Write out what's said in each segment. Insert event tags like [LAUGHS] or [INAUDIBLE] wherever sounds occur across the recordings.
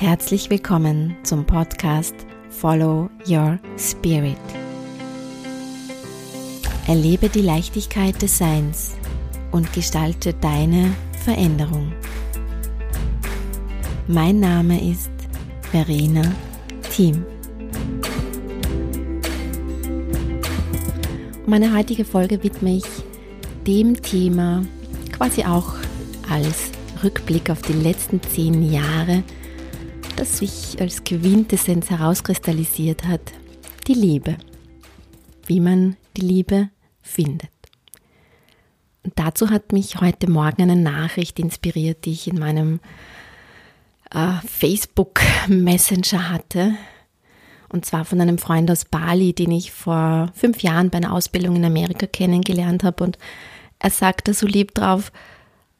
Herzlich willkommen zum Podcast Follow Your Spirit. Erlebe die Leichtigkeit des Seins und gestalte deine Veränderung. Mein Name ist Verena Thiem. Meine heutige Folge widme ich dem Thema quasi auch als Rückblick auf die letzten zehn Jahre das sich als Quintessenz herauskristallisiert hat, die Liebe. Wie man die Liebe findet. Und dazu hat mich heute Morgen eine Nachricht inspiriert, die ich in meinem äh, Facebook Messenger hatte. Und zwar von einem Freund aus Bali, den ich vor fünf Jahren bei einer Ausbildung in Amerika kennengelernt habe. Und er sagte so lieb drauf,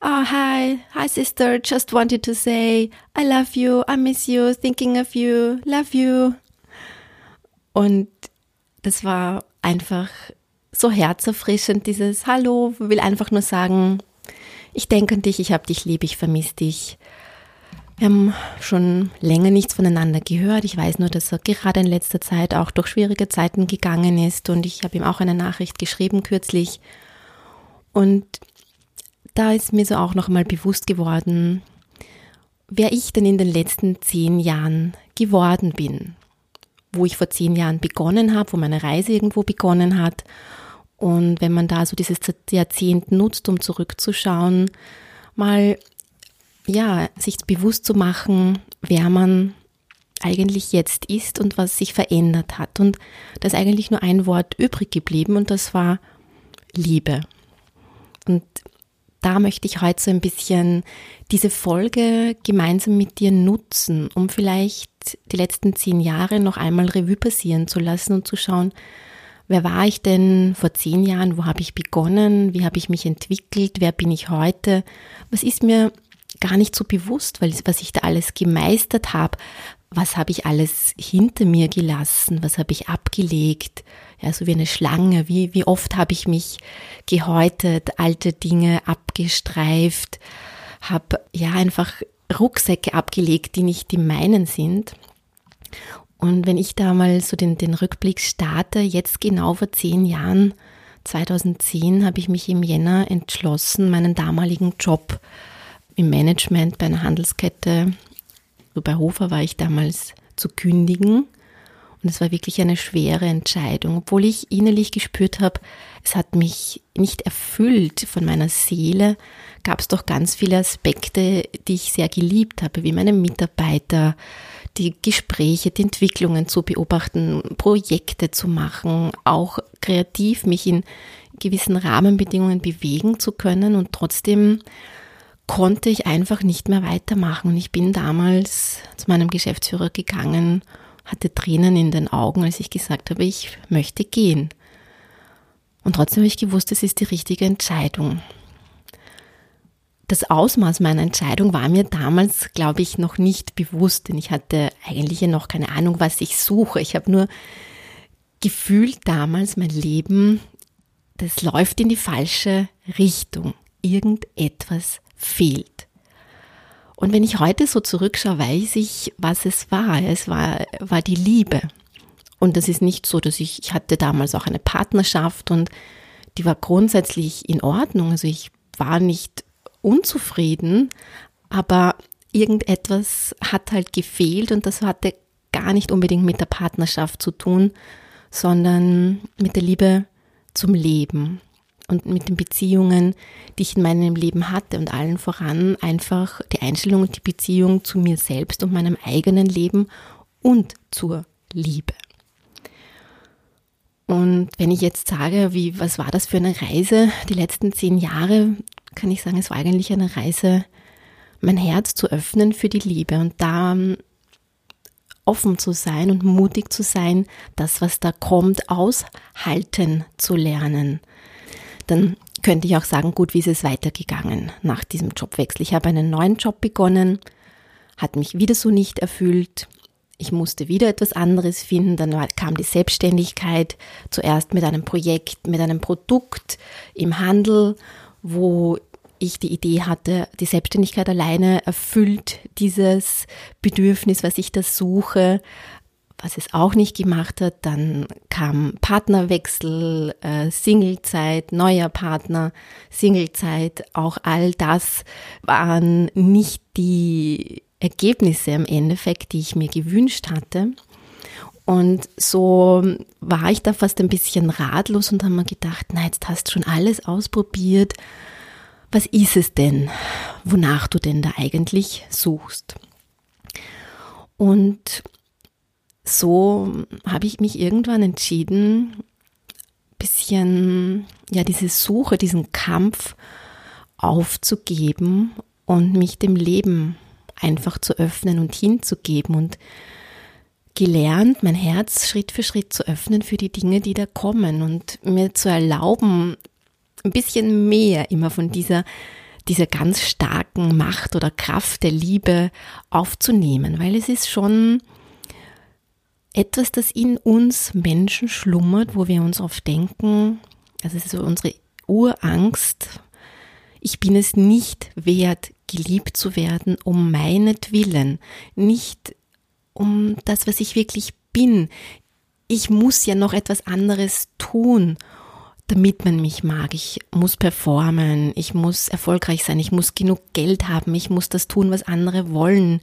Oh, hi. Hi, sister. Just wanted to say, I love you. I miss you. Thinking of you. Love you. Und das war einfach so herzerfrischend, dieses Hallo, will einfach nur sagen, ich denke an dich, ich habe dich lieb, ich vermisse dich. Wir haben schon länger nichts voneinander gehört. Ich weiß nur, dass er gerade in letzter Zeit auch durch schwierige Zeiten gegangen ist und ich habe ihm auch eine Nachricht geschrieben kürzlich. Und da ist mir so auch noch mal bewusst geworden, wer ich denn in den letzten zehn Jahren geworden bin. Wo ich vor zehn Jahren begonnen habe, wo meine Reise irgendwo begonnen hat. Und wenn man da so dieses Jahrzehnt nutzt, um zurückzuschauen, mal, ja, sich bewusst zu machen, wer man eigentlich jetzt ist und was sich verändert hat. Und da ist eigentlich nur ein Wort übrig geblieben und das war Liebe. Und da möchte ich heute so ein bisschen diese Folge gemeinsam mit dir nutzen, um vielleicht die letzten zehn Jahre noch einmal Revue passieren zu lassen und zu schauen, wer war ich denn vor zehn Jahren, wo habe ich begonnen, wie habe ich mich entwickelt, wer bin ich heute, was ist mir gar nicht so bewusst, weil was ich da alles gemeistert habe, was habe ich alles hinter mir gelassen, was habe ich abgelegt, ja, so wie eine Schlange, wie, wie oft habe ich mich gehäutet, alte Dinge abgestreift, habe ja einfach Rucksäcke abgelegt, die nicht die meinen sind. Und wenn ich da mal so den, den Rückblick starte, jetzt genau vor zehn Jahren, 2010, habe ich mich im Jänner entschlossen, meinen damaligen Job im Management bei einer Handelskette, so bei Hofer war ich damals, zu kündigen. Und es war wirklich eine schwere Entscheidung, obwohl ich innerlich gespürt habe, es hat mich nicht erfüllt von meiner Seele, gab es doch ganz viele Aspekte, die ich sehr geliebt habe, wie meine Mitarbeiter, die Gespräche, die Entwicklungen zu beobachten, Projekte zu machen, auch kreativ mich in gewissen Rahmenbedingungen bewegen zu können. Und trotzdem konnte ich einfach nicht mehr weitermachen. Und ich bin damals zu meinem Geschäftsführer gegangen hatte Tränen in den Augen, als ich gesagt habe, ich möchte gehen. Und trotzdem habe ich gewusst, es ist die richtige Entscheidung. Das Ausmaß meiner Entscheidung war mir damals, glaube ich, noch nicht bewusst, denn ich hatte eigentlich ja noch keine Ahnung, was ich suche. Ich habe nur gefühlt damals, mein Leben, das läuft in die falsche Richtung. Irgendetwas fehlt. Und wenn ich heute so zurückschaue, weiß ich, was es war. Es war, war die Liebe. Und das ist nicht so, dass ich, ich hatte damals auch eine Partnerschaft und die war grundsätzlich in Ordnung. Also ich war nicht unzufrieden, aber irgendetwas hat halt gefehlt und das hatte gar nicht unbedingt mit der Partnerschaft zu tun, sondern mit der Liebe zum Leben und mit den Beziehungen, die ich in meinem Leben hatte und allen voran einfach die Einstellung und die Beziehung zu mir selbst und meinem eigenen Leben und zur Liebe. Und wenn ich jetzt sage, wie, was war das für eine Reise die letzten zehn Jahre, kann ich sagen, es war eigentlich eine Reise, mein Herz zu öffnen für die Liebe und da ähm, offen zu sein und mutig zu sein, das, was da kommt, aushalten zu lernen dann könnte ich auch sagen, gut, wie ist es weitergegangen nach diesem Jobwechsel? Ich habe einen neuen Job begonnen, hat mich wieder so nicht erfüllt. Ich musste wieder etwas anderes finden. Dann kam die Selbstständigkeit, zuerst mit einem Projekt, mit einem Produkt im Handel, wo ich die Idee hatte, die Selbstständigkeit alleine erfüllt dieses Bedürfnis, was ich da suche, was es auch nicht gemacht hat. Dann kam Partnerwechsel, äh, Singlezeit, neuer Partner, Singlezeit. Auch all das waren nicht die Ergebnisse im Endeffekt, die ich mir gewünscht hatte. Und so war ich da fast ein bisschen ratlos und habe mir gedacht, na, jetzt hast du schon alles ausprobiert. Was ist es denn, wonach du denn da eigentlich suchst? Und so habe ich mich irgendwann entschieden, bisschen, ja, diese Suche, diesen Kampf aufzugeben und mich dem Leben einfach zu öffnen und hinzugeben und gelernt, mein Herz Schritt für Schritt zu öffnen für die Dinge, die da kommen und mir zu erlauben, ein bisschen mehr immer von dieser, dieser ganz starken Macht oder Kraft der Liebe aufzunehmen, weil es ist schon etwas, das in uns Menschen schlummert, wo wir uns oft denken, also es ist so unsere Urangst, ich bin es nicht wert, geliebt zu werden, um meinetwillen, nicht um das, was ich wirklich bin. Ich muss ja noch etwas anderes tun, damit man mich mag. Ich muss performen, ich muss erfolgreich sein, ich muss genug Geld haben, ich muss das tun, was andere wollen.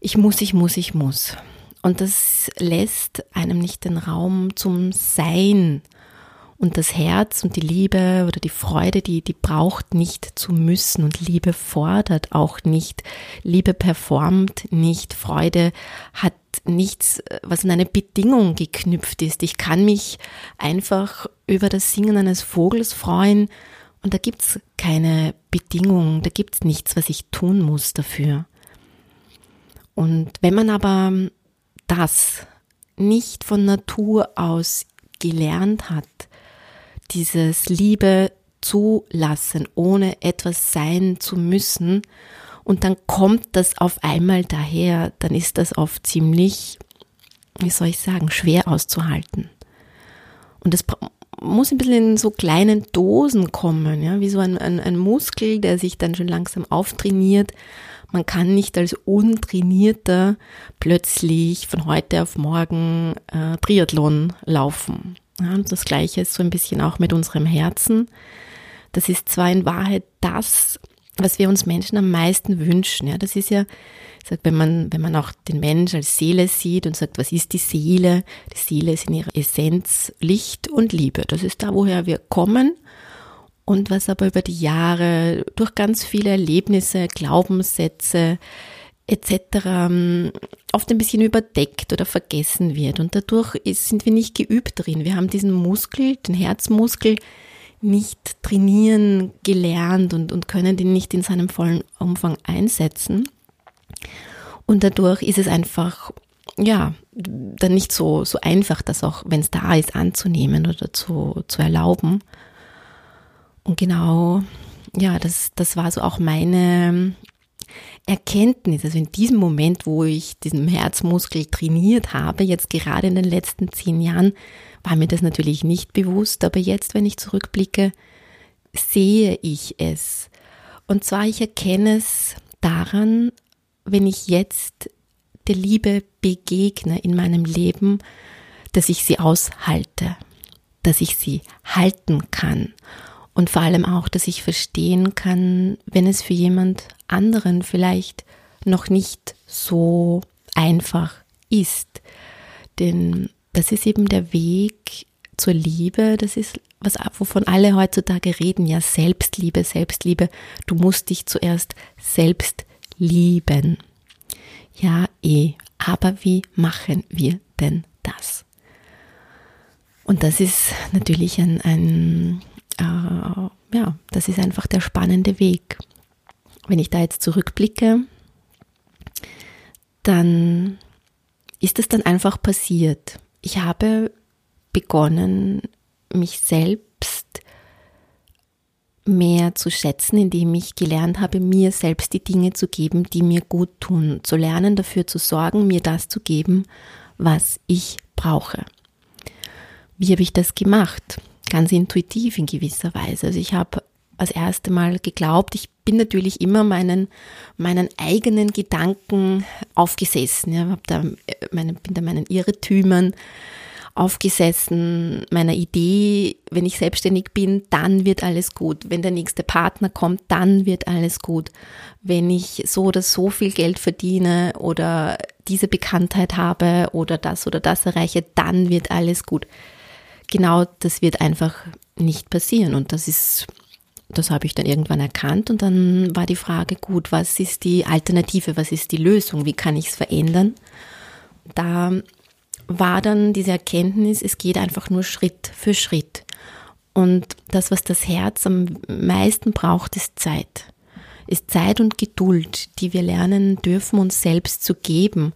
Ich muss, ich muss, ich muss. Und das lässt einem nicht den Raum zum Sein. Und das Herz und die Liebe oder die Freude, die, die braucht nicht zu müssen. Und Liebe fordert auch nicht. Liebe performt nicht. Freude hat nichts, was an eine Bedingung geknüpft ist. Ich kann mich einfach über das Singen eines Vogels freuen. Und da gibt's keine Bedingung. Da gibt's nichts, was ich tun muss dafür. Und wenn man aber das nicht von Natur aus gelernt hat, dieses Liebe zulassen, ohne etwas sein zu müssen, und dann kommt das auf einmal daher, dann ist das oft ziemlich, wie soll ich sagen, schwer auszuhalten. Und das muss ein bisschen in so kleinen Dosen kommen, ja, wie so ein, ein, ein Muskel, der sich dann schon langsam auftrainiert man kann nicht als Untrainierter plötzlich von heute auf morgen äh, Triathlon laufen. Ja, und das Gleiche ist so ein bisschen auch mit unserem Herzen. Das ist zwar in Wahrheit das, was wir uns Menschen am meisten wünschen. Ja, das ist ja, sagt, wenn man, wenn man auch den Mensch als Seele sieht und sagt, was ist die Seele? Die Seele ist in ihrer Essenz Licht und Liebe. Das ist da, woher wir kommen und was aber über die Jahre durch ganz viele Erlebnisse, Glaubenssätze etc. Ähm, oft ein bisschen überdeckt oder vergessen wird. Und dadurch sind wir nicht geübt drin. Wir haben diesen Muskel, den Herzmuskel, nicht trainieren gelernt und, und können den nicht in seinem vollen Umfang einsetzen. Und dadurch ist es einfach, ja, dann nicht so, so einfach, das auch, wenn es da ist, anzunehmen oder zu, zu erlauben. Und genau, ja, das, das war so auch meine Erkenntnis. Also in diesem Moment, wo ich diesen Herzmuskel trainiert habe, jetzt gerade in den letzten zehn Jahren, war mir das natürlich nicht bewusst, aber jetzt, wenn ich zurückblicke, sehe ich es. Und zwar, ich erkenne es daran, wenn ich jetzt der Liebe begegne in meinem Leben, dass ich sie aushalte, dass ich sie halten kann und vor allem auch, dass ich verstehen kann, wenn es für jemand anderen vielleicht noch nicht so einfach ist. Denn das ist eben der Weg zur Liebe, das ist was, wovon alle heutzutage reden, ja, Selbstliebe, Selbstliebe. Du musst dich zuerst selbst lieben. Ja, eh. Aber wie machen wir denn das? Und das ist natürlich ein, ein äh, ja, das ist einfach der spannende Weg. Wenn ich da jetzt zurückblicke, dann ist es dann einfach passiert. Ich habe begonnen, mich selbst mehr zu schätzen, indem ich gelernt habe, mir selbst die Dinge zu geben, die mir gut tun, zu lernen, dafür zu sorgen, mir das zu geben, was ich brauche. Wie habe ich das gemacht? ganz intuitiv in gewisser Weise. Also ich habe das erste Mal geglaubt. Ich bin natürlich immer meinen, meinen eigenen Gedanken aufgesessen. Ja, da äh, meine, bin da meinen Irrtümern aufgesessen, meiner Idee, wenn ich selbstständig bin, dann wird alles gut. Wenn der nächste Partner kommt, dann wird alles gut. Wenn ich so oder so viel Geld verdiene oder diese Bekanntheit habe oder das oder das erreiche, dann wird alles gut. Genau das wird einfach nicht passieren und das ist das habe ich dann irgendwann erkannt und dann war die Frage, gut, was ist die Alternative, was ist die Lösung, wie kann ich es verändern? Da war dann diese Erkenntnis, es geht einfach nur Schritt für Schritt. Und das, was das Herz am meisten braucht, ist Zeit. Ist Zeit und Geduld, die wir lernen dürfen, uns selbst zu geben,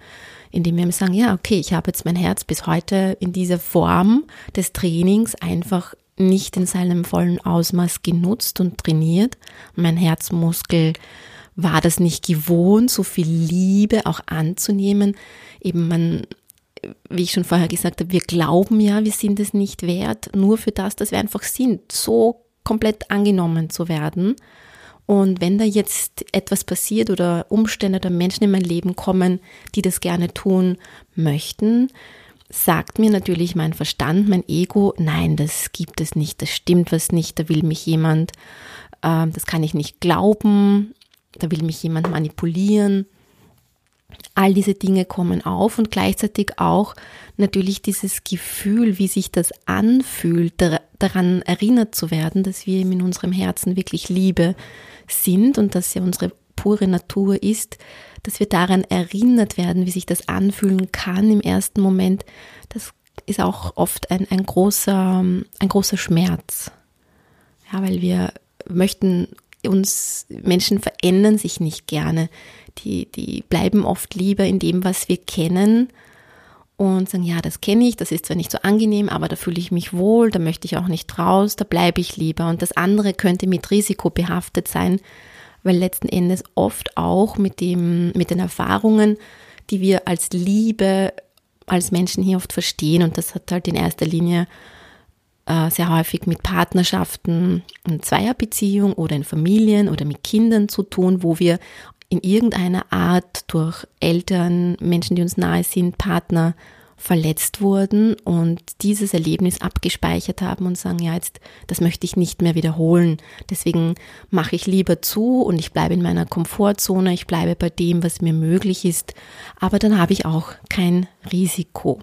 indem wir sagen, ja, okay, ich habe jetzt mein Herz bis heute in dieser Form des Trainings einfach nicht in seinem vollen Ausmaß genutzt und trainiert. Mein Herzmuskel war das nicht gewohnt, so viel Liebe auch anzunehmen. Eben man wie ich schon vorher gesagt habe, wir glauben ja, wir sind es nicht wert, nur für das, dass wir einfach sind, so komplett angenommen zu werden. Und wenn da jetzt etwas passiert oder Umstände oder Menschen in mein Leben kommen, die das gerne tun möchten, sagt mir natürlich mein Verstand, mein Ego, nein, das gibt es nicht, das stimmt was nicht, da will mich jemand, äh, das kann ich nicht glauben, da will mich jemand manipulieren. All diese Dinge kommen auf und gleichzeitig auch natürlich dieses Gefühl, wie sich das anfühlt, daran erinnert zu werden, dass wir in unserem Herzen wirklich Liebe sind und dass ja unsere pure Natur ist, dass wir daran erinnert werden, wie sich das anfühlen kann im ersten Moment, das ist auch oft ein, ein, großer, ein großer Schmerz. Ja, weil wir möchten uns, Menschen verändern sich nicht gerne die, die bleiben oft lieber in dem, was wir kennen und sagen, ja, das kenne ich, das ist zwar nicht so angenehm, aber da fühle ich mich wohl, da möchte ich auch nicht raus, da bleibe ich lieber. Und das andere könnte mit Risiko behaftet sein, weil letzten Endes oft auch mit, dem, mit den Erfahrungen, die wir als Liebe als Menschen hier oft verstehen, und das hat halt in erster Linie äh, sehr häufig mit Partnerschaften in Zweierbeziehung oder in Familien oder mit Kindern zu tun, wo wir in irgendeiner Art durch Eltern, Menschen, die uns nahe sind, Partner verletzt wurden und dieses Erlebnis abgespeichert haben und sagen, ja, jetzt, das möchte ich nicht mehr wiederholen. Deswegen mache ich lieber zu und ich bleibe in meiner Komfortzone, ich bleibe bei dem, was mir möglich ist, aber dann habe ich auch kein Risiko.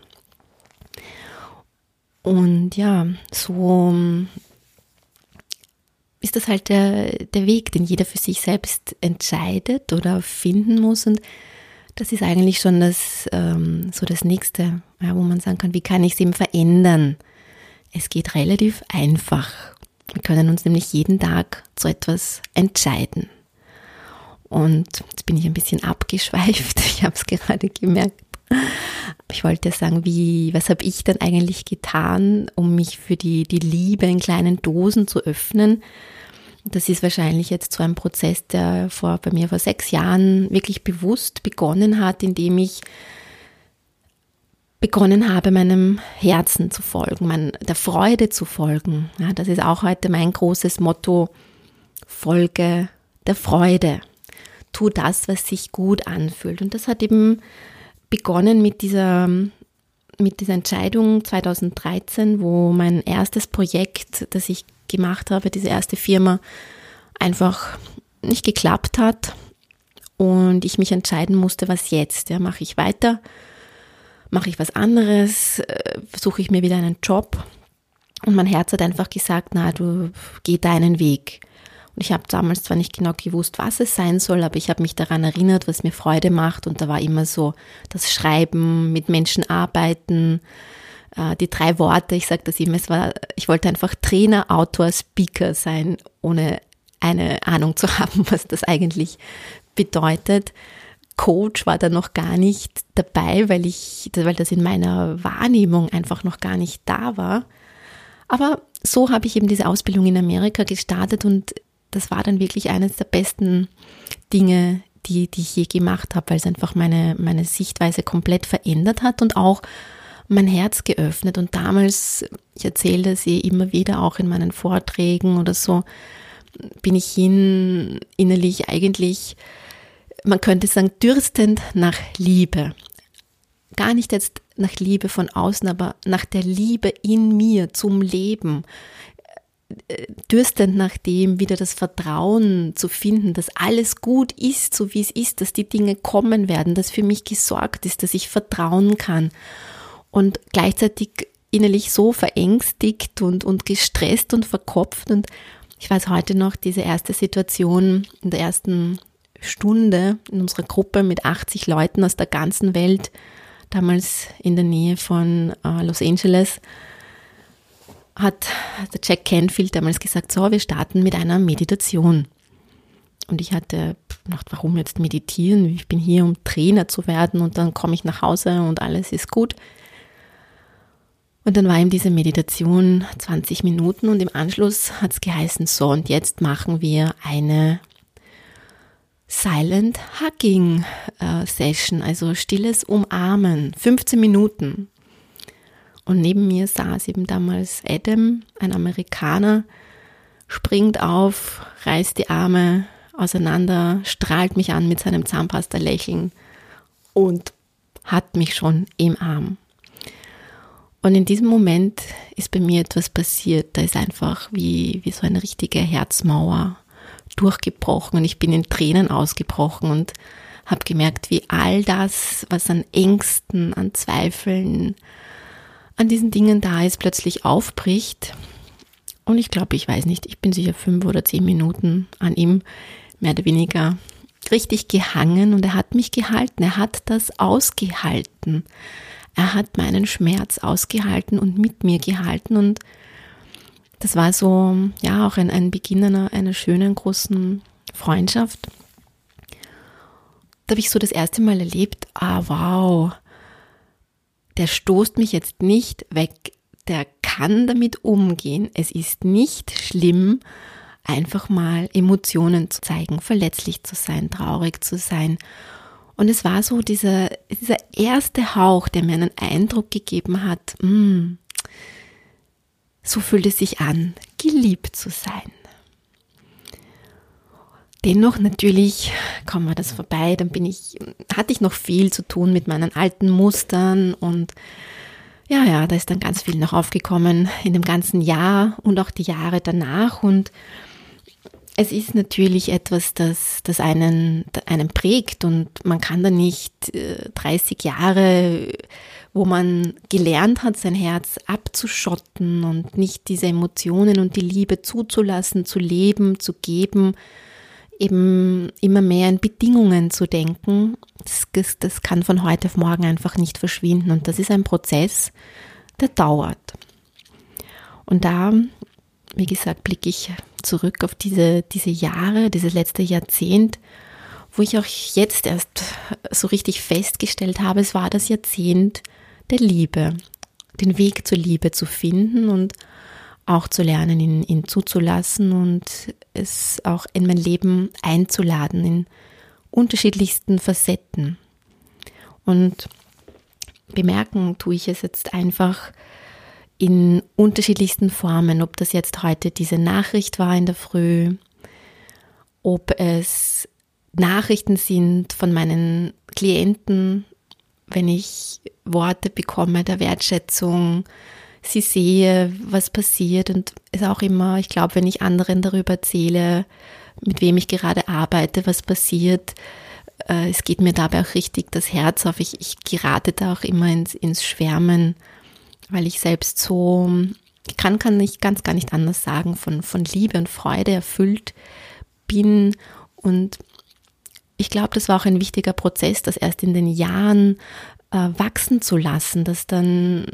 Und ja, so ist das halt der, der Weg, den jeder für sich selbst entscheidet oder finden muss. Und das ist eigentlich schon das, ähm, so das Nächste, ja, wo man sagen kann, wie kann ich es eben verändern? Es geht relativ einfach. Wir können uns nämlich jeden Tag zu etwas entscheiden. Und jetzt bin ich ein bisschen abgeschweift. [LAUGHS] Ich habe es gerade gemerkt. [LAUGHS] Ich wollte sagen, wie, was habe ich denn eigentlich getan, um mich für die, die Liebe in kleinen Dosen zu öffnen? Das ist wahrscheinlich jetzt so ein Prozess, der vor, bei mir vor sechs Jahren wirklich bewusst begonnen hat, indem ich begonnen habe, meinem Herzen zu folgen, mein, der Freude zu folgen. Ja, das ist auch heute mein großes Motto. Folge der Freude. Tu das, was sich gut anfühlt. Und das hat eben begonnen mit dieser, mit dieser Entscheidung 2013, wo mein erstes Projekt, das ich gemacht habe, diese erste Firma, einfach nicht geklappt hat und ich mich entscheiden musste, was jetzt. Ja, mache ich weiter? Mache ich was anderes? Äh, suche ich mir wieder einen Job? Und mein Herz hat einfach gesagt, na, du geh deinen Weg. Und ich habe damals zwar nicht genau gewusst, was es sein soll, aber ich habe mich daran erinnert, was mir Freude macht. Und da war immer so das Schreiben, mit Menschen arbeiten, äh, die drei Worte, ich sage das immer, es war, ich wollte einfach Trainer, Autor, Speaker sein, ohne eine Ahnung zu [LAUGHS] haben, was das eigentlich bedeutet. Coach war da noch gar nicht dabei, weil ich, weil das in meiner Wahrnehmung einfach noch gar nicht da war. Aber so habe ich eben diese Ausbildung in Amerika gestartet und das war dann wirklich eines der besten Dinge, die, die ich je gemacht habe, weil es einfach meine, meine Sichtweise komplett verändert hat und auch mein Herz geöffnet. Und damals, ich erzähle das eh immer wieder auch in meinen Vorträgen oder so, bin ich hin innerlich eigentlich, man könnte sagen, dürstend nach Liebe. Gar nicht jetzt nach Liebe von außen, aber nach der Liebe in mir zum Leben. Dürstend nach dem, wieder das Vertrauen zu finden, dass alles gut ist, so wie es ist, dass die Dinge kommen werden, dass für mich gesorgt ist, dass ich vertrauen kann. Und gleichzeitig innerlich so verängstigt und, und gestresst und verkopft. Und ich weiß heute noch, diese erste Situation in der ersten Stunde in unserer Gruppe mit 80 Leuten aus der ganzen Welt, damals in der Nähe von äh, Los Angeles, hat der Jack Canfield damals gesagt, so, wir starten mit einer Meditation. Und ich hatte gedacht, warum jetzt meditieren? Ich bin hier, um Trainer zu werden und dann komme ich nach Hause und alles ist gut. Und dann war ihm diese Meditation 20 Minuten und im Anschluss hat es geheißen, so und jetzt machen wir eine Silent Hugging äh, Session, also stilles Umarmen, 15 Minuten. Und neben mir saß eben damals Adam, ein Amerikaner, springt auf, reißt die Arme auseinander, strahlt mich an mit seinem Zahnpasta-Lächeln und hat mich schon im Arm. Und in diesem Moment ist bei mir etwas passiert. Da ist einfach wie, wie so eine richtige Herzmauer durchgebrochen und ich bin in Tränen ausgebrochen und habe gemerkt, wie all das, was an Ängsten, an Zweifeln, an diesen Dingen da ist, plötzlich aufbricht. Und ich glaube, ich weiß nicht, ich bin sicher fünf oder zehn Minuten an ihm mehr oder weniger richtig gehangen und er hat mich gehalten, er hat das ausgehalten. Er hat meinen Schmerz ausgehalten und mit mir gehalten und das war so, ja, auch ein, ein Beginn einer, einer schönen, großen Freundschaft. Da habe ich so das erste Mal erlebt, ah, wow, der stoßt mich jetzt nicht weg, der kann damit umgehen. Es ist nicht schlimm, einfach mal Emotionen zu zeigen, verletzlich zu sein, traurig zu sein und es war so dieser, dieser erste Hauch, der mir einen Eindruck gegeben hat, mh, mm, so fühlt es sich an, geliebt zu sein. Dennoch natürlich kommen wir das vorbei, dann bin ich, hatte ich noch viel zu tun mit meinen alten Mustern und ja, ja, da ist dann ganz viel noch aufgekommen in dem ganzen Jahr und auch die Jahre danach. Und es ist natürlich etwas, das, das einen, einen prägt und man kann da nicht 30 äh, Jahre, wo man gelernt hat, sein Herz abzuschotten und nicht diese Emotionen und die Liebe zuzulassen, zu leben, zu geben, eben immer mehr in Bedingungen zu denken. Das, das kann von heute auf morgen einfach nicht verschwinden und das ist ein Prozess, der dauert. Und da, wie gesagt, blicke ich zurück auf diese, diese Jahre, dieses letzte Jahrzehnt, wo ich auch jetzt erst so richtig festgestellt habe, es war das Jahrzehnt der Liebe, den Weg zur Liebe zu finden und auch zu lernen, ihn, ihn zuzulassen und es auch in mein Leben einzuladen in unterschiedlichsten Facetten. Und bemerken tue ich es jetzt einfach in unterschiedlichsten Formen, ob das jetzt heute diese Nachricht war in der Früh, ob es Nachrichten sind von meinen Klienten, wenn ich Worte bekomme der Wertschätzung, sie sehe, was passiert und es auch immer, ich glaube, wenn ich anderen darüber erzähle, mit wem ich gerade arbeite, was passiert, äh, es geht mir dabei auch richtig das Herz auf. Ich, ich gerate da auch immer ins, ins Schwärmen weil ich selbst so, ich kann, kann ich ganz gar nicht anders sagen, von, von Liebe und Freude erfüllt bin. Und ich glaube, das war auch ein wichtiger Prozess, das erst in den Jahren äh, wachsen zu lassen, dass dann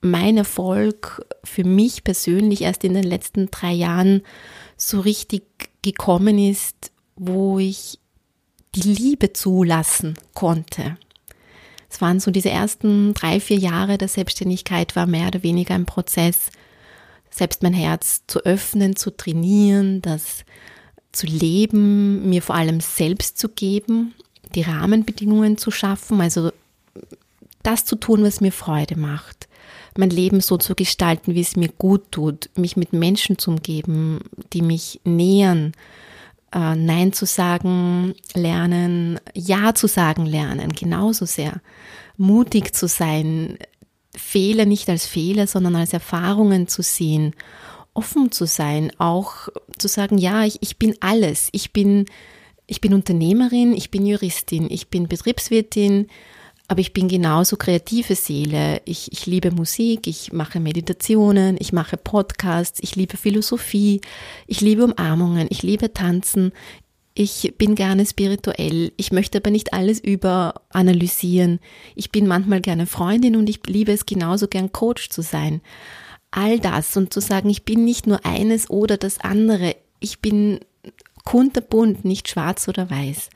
mein Erfolg für mich persönlich erst in den letzten drei Jahren so richtig gekommen ist, wo ich die Liebe zulassen konnte. Es waren so diese ersten drei, vier Jahre der Selbstständigkeit war mehr oder weniger ein Prozess, selbst mein Herz zu öffnen, zu trainieren, das zu leben, mir vor allem selbst zu geben, die Rahmenbedingungen zu schaffen, also das zu tun, was mir Freude macht, mein Leben so zu gestalten, wie es mir gut tut, mich mit Menschen zu umgeben, die mich nähern, äh, Nein zu sagen lernen, Ja zu sagen lernen, genauso sehr. Mutig zu sein, Fehler nicht als Fehler, sondern als Erfahrungen zu sehen, offen zu sein, auch zu sagen, ja, ich, ich bin alles. Ich bin, ich bin Unternehmerin, ich bin Juristin, ich bin Betriebswirtin, aber ich bin genauso kreative Seele. Ich, ich liebe Musik, ich mache Meditationen, ich mache Podcasts, ich liebe Philosophie, ich liebe Umarmungen, ich liebe Tanzen, ich bin gerne spirituell, ich möchte aber nicht alles überanalysieren. Ich bin manchmal gerne Freundin und ich liebe es genauso gern Coach zu sein. All das und zu sagen, ich bin nicht nur eines oder das andere. Ich bin kunterbunt, nicht schwarz oder weiß.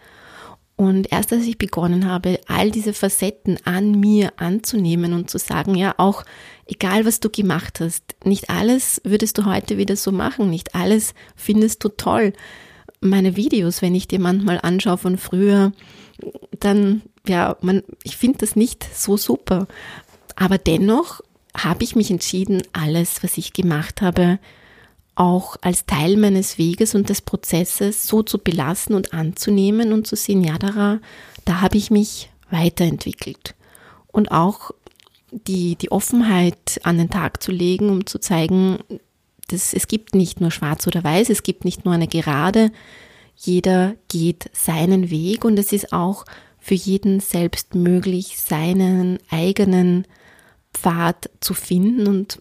Und erst als ich begonnen habe, all diese Facetten an mir anzunehmen und zu sagen, ja, auch egal was du gemacht hast, nicht alles würdest du heute wieder so machen, nicht alles findest du toll. Meine Videos, wenn ich dir manchmal anschaue von früher, dann, ja, man, ich finde das nicht so super. Aber dennoch habe ich mich entschieden, alles, was ich gemacht habe, auch als Teil meines Weges und des Prozesses so zu belassen und anzunehmen und zu sehen, ja, da, da habe ich mich weiterentwickelt. Und auch die, die Offenheit an den Tag zu legen, um zu zeigen, dass es gibt nicht nur schwarz oder weiß, es gibt nicht nur eine Gerade, jeder geht seinen Weg und es ist auch für jeden selbst möglich, seinen eigenen Pfad zu finden und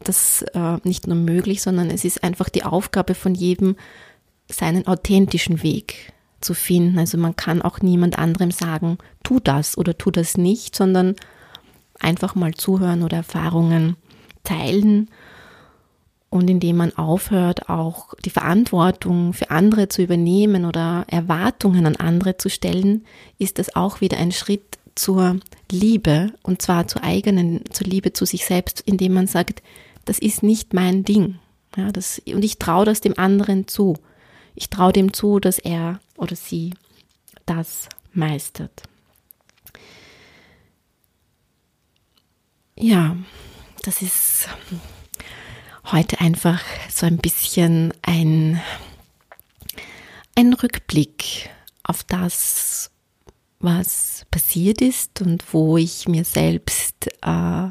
das äh, nicht nur möglich, sondern es ist einfach die Aufgabe von jedem, seinen authentischen Weg zu finden. Also man kann auch niemand anderem sagen, tu das oder tu das nicht, sondern einfach mal zuhören oder Erfahrungen teilen. Und indem man aufhört, auch die Verantwortung für andere zu übernehmen oder Erwartungen an andere zu stellen, ist das auch wieder ein Schritt zur Liebe und zwar zur eigenen, zur Liebe zu sich selbst, indem man sagt, das ist nicht mein Ding. Ja, das, und ich traue das dem anderen zu. Ich traue dem zu, dass er oder sie das meistert. Ja, das ist heute einfach so ein bisschen ein, ein Rückblick auf das, was passiert ist und wo ich mir selbst äh,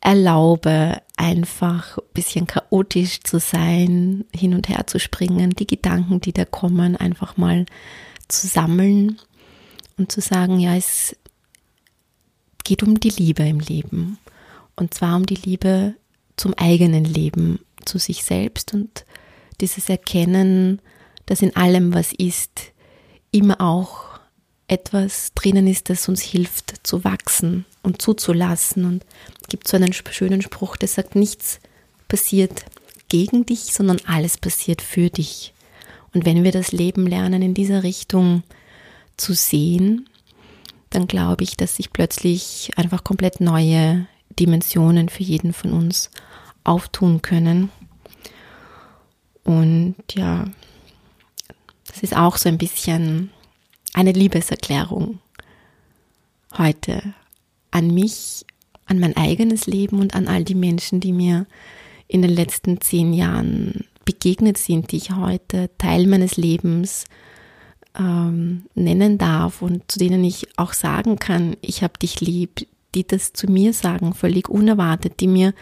erlaube, einfach ein bisschen chaotisch zu sein, hin und her zu springen, die Gedanken, die da kommen, einfach mal zu sammeln und zu sagen, ja, es geht um die Liebe im Leben. Und zwar um die Liebe zum eigenen Leben, zu sich selbst und dieses Erkennen, dass in allem, was ist, immer auch etwas drinnen ist, das uns hilft zu wachsen und zuzulassen. Und es gibt so einen schönen Spruch, der sagt, nichts passiert gegen dich, sondern alles passiert für dich. Und wenn wir das Leben lernen, in dieser Richtung zu sehen, dann glaube ich, dass sich plötzlich einfach komplett neue Dimensionen für jeden von uns auftun können. Und ja, das ist auch so ein bisschen eine Liebeserklärung heute an mich, an mein eigenes Leben und an all die Menschen, die mir in den letzten zehn Jahren begegnet sind, die ich heute Teil meines Lebens ähm, nennen darf und zu denen ich auch sagen kann, ich habe dich lieb, die das zu mir sagen, völlig unerwartet, die mir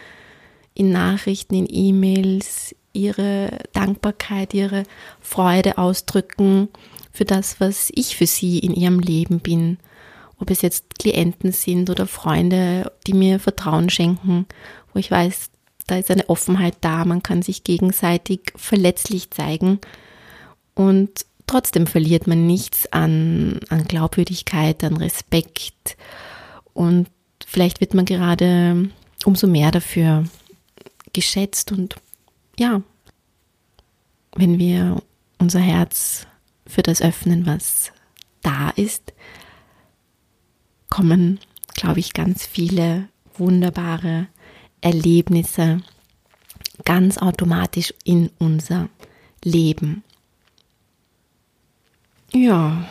in Nachrichten, in E-Mails ihre Dankbarkeit, ihre Freude ausdrücken für das, was ich für sie in ihrem Leben bin. Ob es jetzt Klienten sind oder Freunde, die mir Vertrauen schenken, wo ich weiß, da ist eine Offenheit da, man kann sich gegenseitig verletzlich zeigen. Und trotzdem verliert man nichts an, an Glaubwürdigkeit, an Respekt. Und vielleicht wird man gerade umso mehr dafür geschätzt. Und ja, wenn wir unser Herz für das öffnen, was da ist, kommen, glaube ich, ganz viele wunderbare Erlebnisse ganz automatisch in unser Leben. Ja.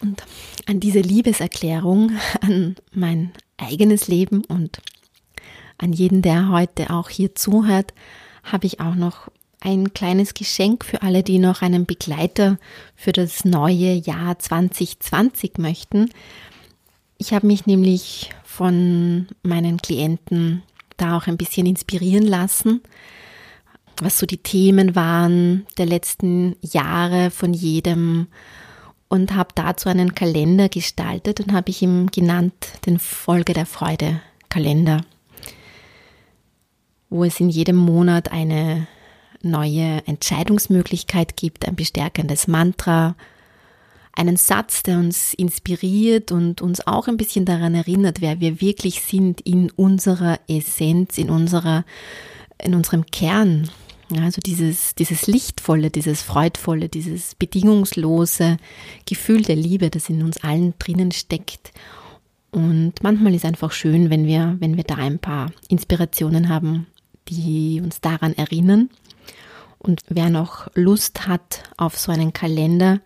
Und an diese Liebeserklärung [LAUGHS] an mein eigenes Leben und an jeden, der heute auch hier zuhört, habe ich auch noch ein kleines Geschenk für alle, die noch einen Begleiter für das neue Jahr 2020 möchten. Ich habe mich nämlich von meinen Klienten da auch ein bisschen inspirieren lassen, was so die Themen waren der letzten Jahre von jedem und habe dazu einen Kalender gestaltet und habe ich ihm genannt den Folge der Freude Kalender, wo es in jedem Monat eine neue Entscheidungsmöglichkeit gibt, ein bestärkendes Mantra, einen Satz, der uns inspiriert und uns auch ein bisschen daran erinnert, wer wir wirklich sind in unserer Essenz, in unserer, in unserem Kern. Also dieses, dieses lichtvolle, dieses freudvolle, dieses bedingungslose Gefühl der Liebe, das in uns allen drinnen steckt. Und manchmal ist einfach schön, wenn wir, wenn wir da ein paar Inspirationen haben, die uns daran erinnern. Und wer noch Lust hat auf so einen Kalender,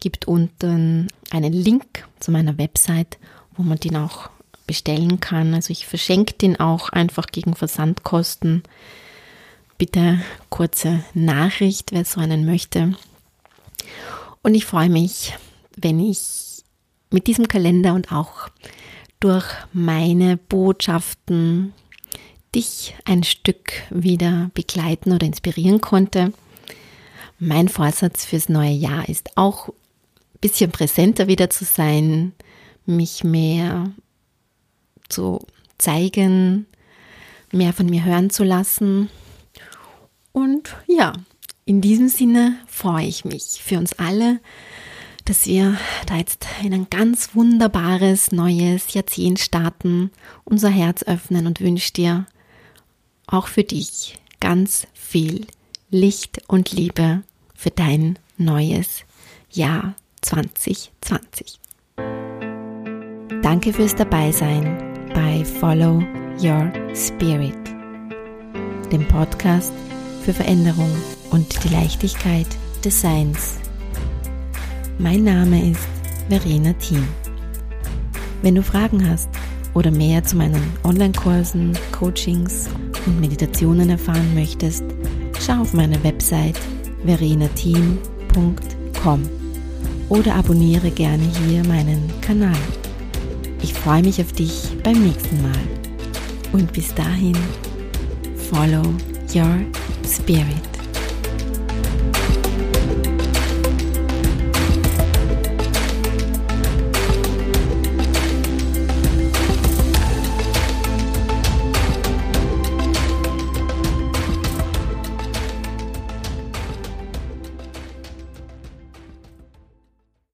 gibt unten einen Link zu meiner Website, wo man den auch bestellen kann. Also ich verschenke den auch einfach gegen Versandkosten. Bitte kurze Nachricht, wer so einen möchte. Und ich freue mich, wenn ich mit diesem Kalender und auch durch meine Botschaften dich ein Stück wieder begleiten oder inspirieren konnte. Mein Vorsatz fürs neue Jahr ist auch ein bisschen präsenter wieder zu sein, mich mehr zu zeigen, mehr von mir hören zu lassen. Und ja, in diesem Sinne freue ich mich für uns alle, dass wir da jetzt in ein ganz wunderbares neues Jahrzehnt starten, unser Herz öffnen und wünsche dir auch für dich ganz viel Licht und Liebe für dein neues Jahr 2020. Danke fürs Dabeisein bei Follow Your Spirit, dem Podcast für Veränderung und die Leichtigkeit des Seins. Mein Name ist Verena Thiem. Wenn du Fragen hast oder mehr zu meinen Online-Kursen, Coachings und Meditationen erfahren möchtest, schau auf meine Website verenateam.com oder abonniere gerne hier meinen Kanal. Ich freue mich auf dich beim nächsten Mal. Und bis dahin, follow your spirit.